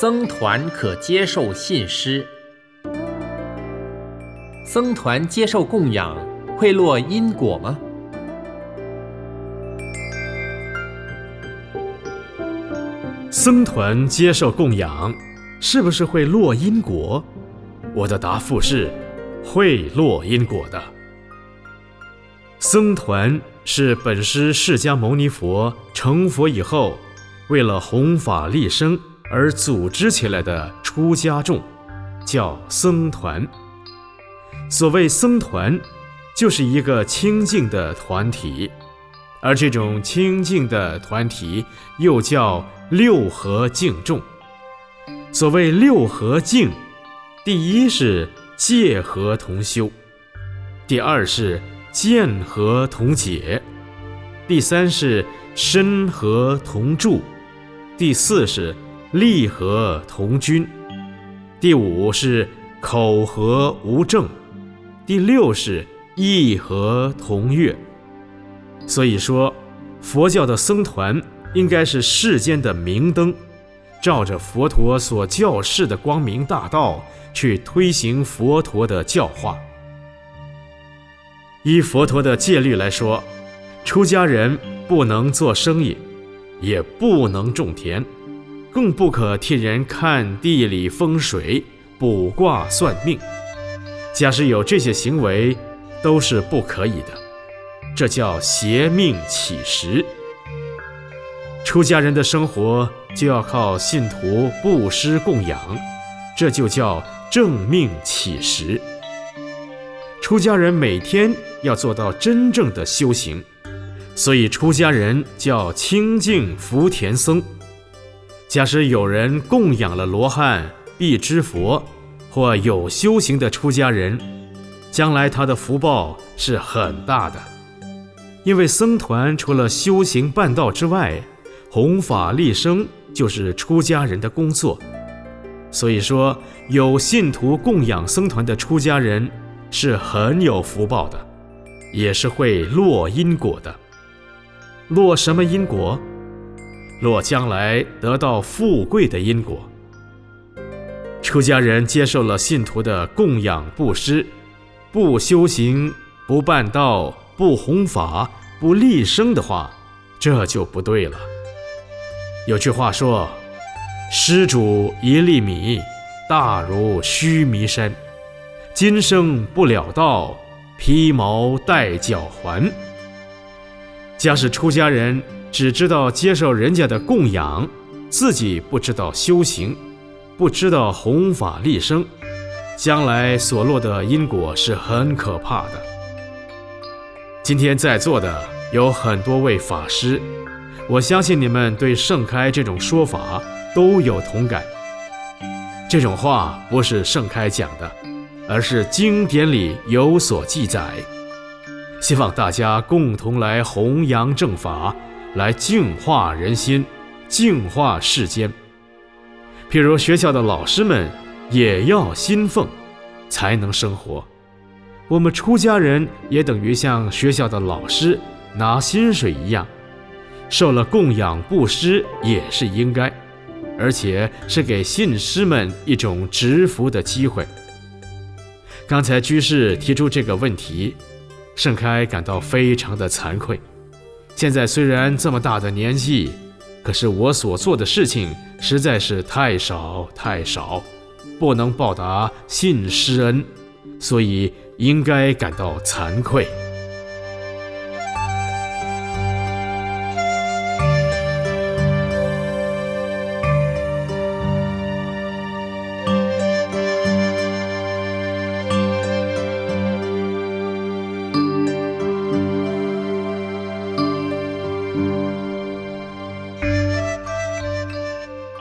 僧团可接受信施。僧团接受供养会落因果吗？僧团接受供养，是不是会落因果？我的答复是，会落因果的。僧团是本师释迦牟尼佛成佛以后，为了弘法利生而组织起来的出家众，叫僧团。所谓僧团，就是一个清净的团体，而这种清净的团体又叫六合敬众。所谓六合敬，第一是戒合同修，第二是见合同解，第三是身合同住，第四是利合同均，第五是口合无证。第六是义和同悦，所以说，佛教的僧团应该是世间的明灯，照着佛陀所教示的光明大道去推行佛陀的教化。依佛陀的戒律来说，出家人不能做生意，也不能种田，更不可替人看地理风水、卜卦算命。假使有这些行为，都是不可以的，这叫邪命起食。出家人的生活就要靠信徒布施供养，这就叫正命起食。出家人每天要做到真正的修行，所以出家人叫清净福田僧。假使有人供养了罗汉、必知佛。或有修行的出家人，将来他的福报是很大的，因为僧团除了修行办道之外，弘法利生就是出家人的工作。所以说，有信徒供养僧团的出家人是很有福报的，也是会落因果的。落什么因果？若将来得到富贵的因果。出家人接受了信徒的供养布施，不修行、不办道、不弘法、不立生的话，这就不对了。有句话说：“施主一粒米，大如须弥山；今生不了道，披毛戴脚环。”假使出家人只知道接受人家的供养，自己不知道修行。不知道弘法利生，将来所落的因果是很可怕的。今天在座的有很多位法师，我相信你们对盛开这种说法都有同感。这种话不是盛开讲的，而是经典里有所记载。希望大家共同来弘扬正法，来净化人心，净化世间。譬如学校的老师们也要薪奉，才能生活。我们出家人也等于像学校的老师拿薪水一样，受了供养布施也是应该，而且是给信师们一种植福的机会。刚才居士提出这个问题，盛开感到非常的惭愧。现在虽然这么大的年纪，可是我所做的事情。实在是太少太少，不能报答信师恩，所以应该感到惭愧。